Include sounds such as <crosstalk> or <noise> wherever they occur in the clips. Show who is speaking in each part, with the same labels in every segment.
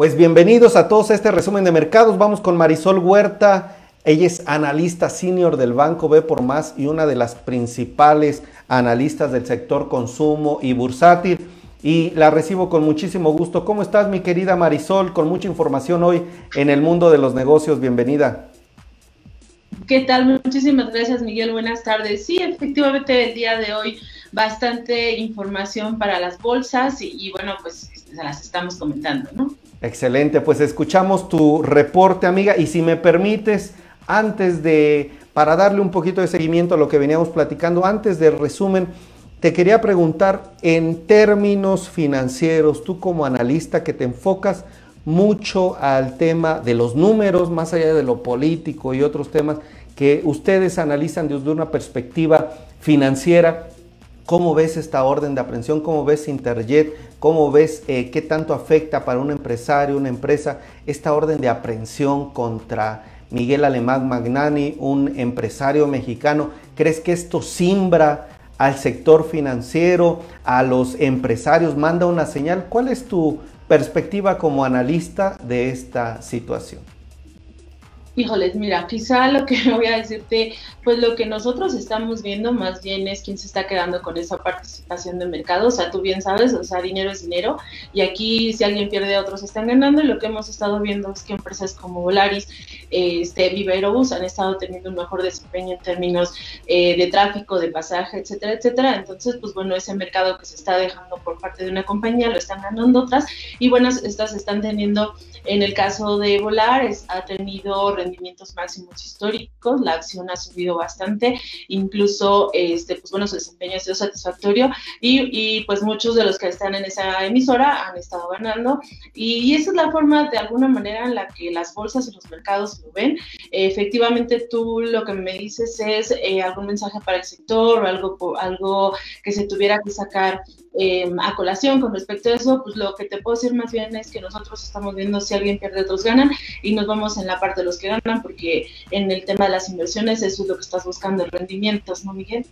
Speaker 1: Pues bienvenidos a todos a este resumen de mercados. Vamos con Marisol Huerta. Ella es analista senior del Banco B por Más y una de las principales analistas del sector consumo y bursátil. Y la recibo con muchísimo gusto. ¿Cómo estás, mi querida Marisol? Con mucha información hoy en el mundo de los negocios. Bienvenida.
Speaker 2: ¿Qué tal? Muchísimas gracias, Miguel. Buenas tardes. Sí, efectivamente, el día de hoy bastante información para las bolsas y, bueno, pues se las estamos comentando, ¿no?
Speaker 1: Excelente, pues escuchamos tu reporte, amiga, y si me permites, antes de, para darle un poquito de seguimiento a lo que veníamos platicando, antes del resumen, te quería preguntar en términos financieros, tú como analista que te enfocas mucho al tema de los números, más allá de lo político y otros temas que ustedes analizan desde una perspectiva financiera, ¿Cómo ves esta orden de aprehensión? ¿Cómo ves Interjet? ¿Cómo ves eh, qué tanto afecta para un empresario, una empresa, esta orden de aprehensión contra Miguel Alemán Magnani, un empresario mexicano? ¿Crees que esto simbra al sector financiero, a los empresarios, manda una señal? ¿Cuál es tu perspectiva como analista de esta situación?
Speaker 2: Híjoles, mira, quizá lo que <laughs> voy a decirte, pues lo que nosotros estamos viendo más bien es quién se está quedando con esa participación de mercado. O sea, tú bien sabes, o sea, dinero es dinero. Y aquí si alguien pierde, otros están ganando. Y lo que hemos estado viendo es que empresas como Volaris, este, Viva Aerobús han estado teniendo un mejor desempeño en términos eh, de tráfico, de pasaje, etcétera, etcétera. Entonces, pues bueno, ese mercado que se está dejando por parte de una compañía lo están ganando otras. Y bueno, estas están teniendo, en el caso de Volaris, ha tenido rendimientos máximos históricos, la acción ha subido bastante, incluso, este, pues bueno, su desempeño ha sido satisfactorio y, y pues muchos de los que están en esa emisora han estado ganando y, esa es la forma de alguna manera en la que las bolsas y los mercados lo ven. efectivamente, tú lo que me dices es eh, algún mensaje para el sector o algo, algo que se tuviera que sacar eh, a colación con respecto a eso, pues lo que te puedo decir más bien es que nosotros estamos viendo si alguien pierde, otros ganan y nos vamos en la parte de los que ganan porque en el tema de las inversiones eso es lo que estás buscando, rendimientos, ¿no, Miguel?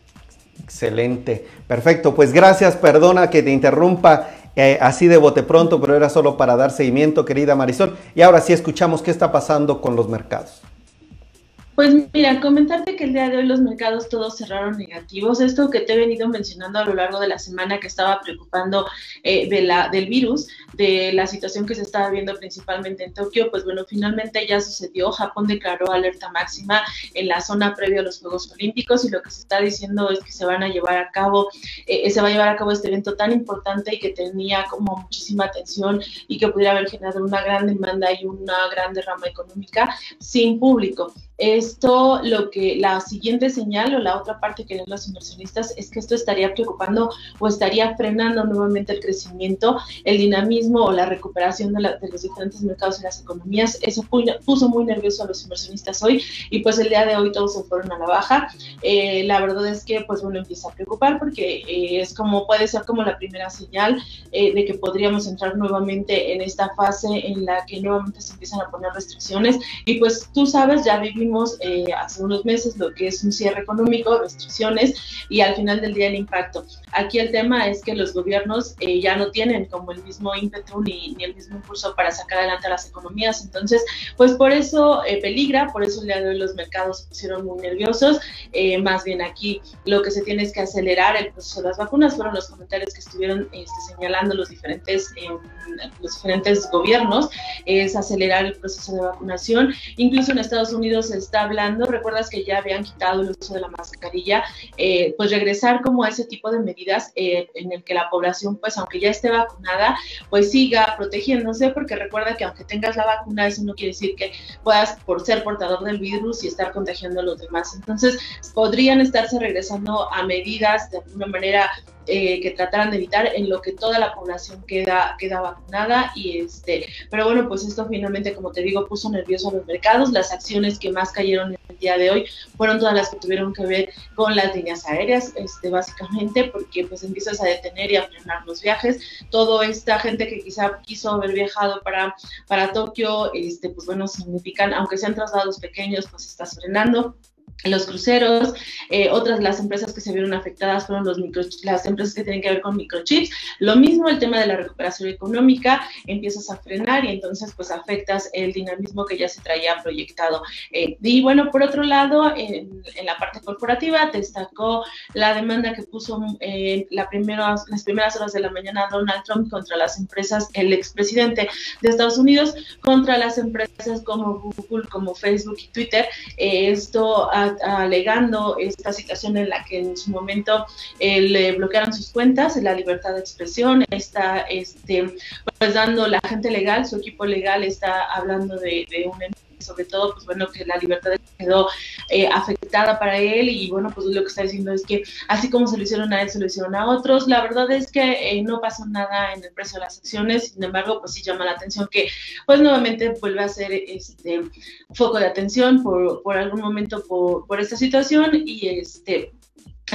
Speaker 1: Excelente, perfecto, pues gracias, perdona que te interrumpa eh, así de bote pronto, pero era solo para dar seguimiento, querida Marisol. Y ahora sí escuchamos qué está pasando con los mercados.
Speaker 2: Pues mira, comentarte que el día de hoy los mercados todos cerraron negativos. Esto que te he venido mencionando a lo largo de la semana que estaba preocupando eh, del virus, de la situación que se estaba viendo principalmente en Tokio, pues bueno, finalmente ya sucedió. Japón declaró alerta máxima en la zona previa a los Juegos Olímpicos y lo que se está diciendo es que se van a llevar a cabo, eh, se va a llevar a cabo este evento tan importante y que tenía como muchísima atención y que pudiera haber generado una gran demanda y una gran derrama económica sin público. Esto, lo que la siguiente señal o la otra parte que ven los inversionistas es que esto estaría preocupando o estaría frenando nuevamente el crecimiento, el dinamismo o la recuperación de, los diferentes mercados y las economías. Eso puso muy nervioso a los inversionistas hoy y pues el día de hoy todos se fueron a la baja. Eh, la verdad es que pues uno empieza a preocupar porque eh, es como puede ser como la primera señal eh, de que podríamos entrar nuevamente en esta fase en la que nuevamente se empiezan a poner restricciones y pues tú sabes, ya vivimos eh, hace unos meses lo que es un cierre económico, restricciones y al final del día el impacto. Aquí el tema es que los gobiernos eh, ya no tienen como el mismo ímpetu ni, ni, el mismo impulso para sacar adelante las economías. Entonces, pues por eso eh, peligra, por eso el día de los mercados se pusieron muy nerviosos. más bien aquí lo que se tiene es que acelerar el proceso de las vacunas. Fueron los comentarios que estuvieron este, señalando los diferentes, los diferentes gobiernos, es acelerar el proceso de vacunación. Incluso en Estados Unidos está hablando, recuerdas que ya habían quitado el uso de la mascarilla, eh, pues regresar como a ese tipo de medidas eh, en el que la población, pues aunque ya esté vacunada, pues siga protegiéndose, porque recuerda que aunque tengas la vacuna, eso no quiere decir que puedas por ser portador del virus y estar contagiando a los demás. Entonces, podrían estarse regresando a medidas de alguna manera eh, que trataran de evitar en lo que toda la población queda, queda vacunada y este, pero bueno, pues esto finalmente, como te digo, puso nervioso a los mercados, las acciones que más cayeron el día de hoy fueron todas las que tuvieron que ver con las líneas aéreas, este, básicamente, porque pues empiezas a detener y a frenar los viajes, toda esta gente que quizá quiso haber viajado para, para Tokio, este, pues bueno, significan, aunque sean traslados pequeños, pues estás frenando, los cruceros, eh, otras las empresas que se vieron afectadas fueron los micro, las empresas que tienen que ver con microchips. Lo mismo el tema de la recuperación económica, empiezas a frenar y entonces pues afectas el dinamismo que ya se traía proyectado. Eh, y bueno, por otro lado, en, la parte corporativa destacó la demanda que puso eh, la las primeras horas de la mañana Donald Trump contra las empresas, el expresidente de Estados Unidos, contra las empresas como Google, como Facebook y Twitter. esto ha alegando esta situación en la que en su momento eh, le bloquearon sus cuentas, la libertad de expresión, está este, pues dando la gente legal, su equipo legal está hablando de, de un sobre todo, pues bueno, que la libertad quedó eh, afectada para él y bueno, pues lo que está diciendo es que así como se lo hicieron a él, se lo hicieron a otros. La verdad es que eh, no pasó nada en el precio de las acciones, sin embargo, pues sí llama la atención que pues nuevamente vuelve a ser este foco de atención por, por algún momento por, por esta situación y este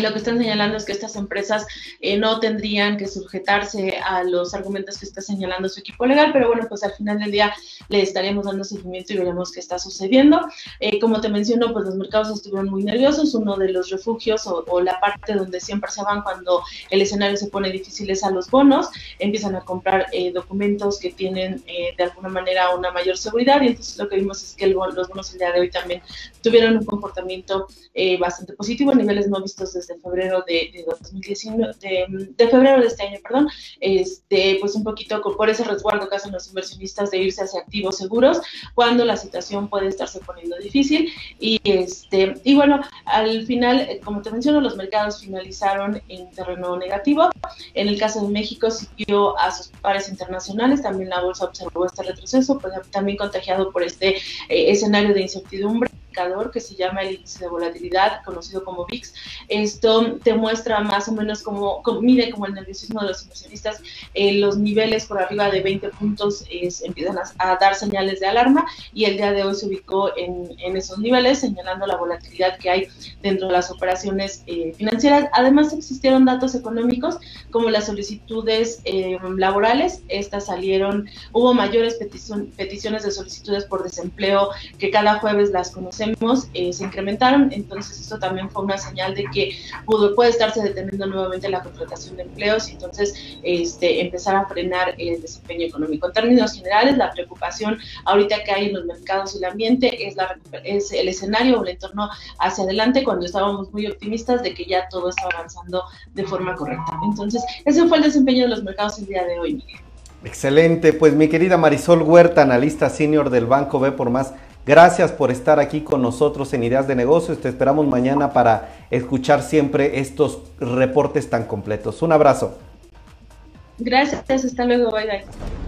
Speaker 2: lo que están señalando es que estas empresas eh, no tendrían que sujetarse a los argumentos que está señalando su equipo legal, pero bueno, pues al final del día le estaríamos dando seguimiento y veremos qué está sucediendo. Eh, como te menciono, pues los mercados estuvieron muy nerviosos. Uno de los refugios o, la parte donde siempre se van cuando el escenario se pone difícil es a los bonos. Empiezan a comprar eh, documentos que tienen de alguna manera una mayor seguridad y entonces lo que vimos es que los bonos el día de hoy también tuvieron un comportamiento bastante positivo a niveles no vistos desde de febrero de, de 2019, de, febrero de este año, perdón, este, pues un poquito por ese resguardo que hacen los inversionistas de irse hacia activos seguros cuando la situación puede estarse poniendo difícil. Y, este, y bueno, al final, eh, como te menciono, los mercados finalizaron en terreno negativo. En el caso de México siguió a sus pares internacionales, también la bolsa observó este retroceso, pues también contagiado por este eh, escenario de incertidumbre que se llama el índice de volatilidad, conocido como VIX. Esto te muestra más o menos cómo, mide como el nerviosismo de los inversionistas, eh, los niveles por arriba de 20 puntos empiezan a, dar señales de alarma y el día de hoy se ubicó en, esos niveles, señalando la volatilidad que hay dentro de las operaciones eh, financieras. Además, existieron datos económicos como las solicitudes eh, laborales, estas salieron, hubo mayores peticiones de solicitudes por desempleo que cada jueves las eh, se incrementaron, entonces esto también fue una señal de que pudo, puede estarse deteniendo nuevamente la contratación de empleos y entonces este, empezar a frenar el desempeño económico. En términos generales, la preocupación ahorita que hay en los mercados y el ambiente es, el escenario o el entorno hacia adelante cuando estábamos muy optimistas de que ya todo está avanzando de forma correcta. Entonces, ese fue el desempeño de los mercados el día de hoy, Miguel.
Speaker 1: Excelente, pues mi querida Marisol Huerta, analista senior del Banco B por más Gracias por estar aquí con nosotros en Ideas de Negocios. Te esperamos mañana para escuchar siempre estos reportes tan completos. Un abrazo.
Speaker 2: Gracias, hasta luego, bye bye.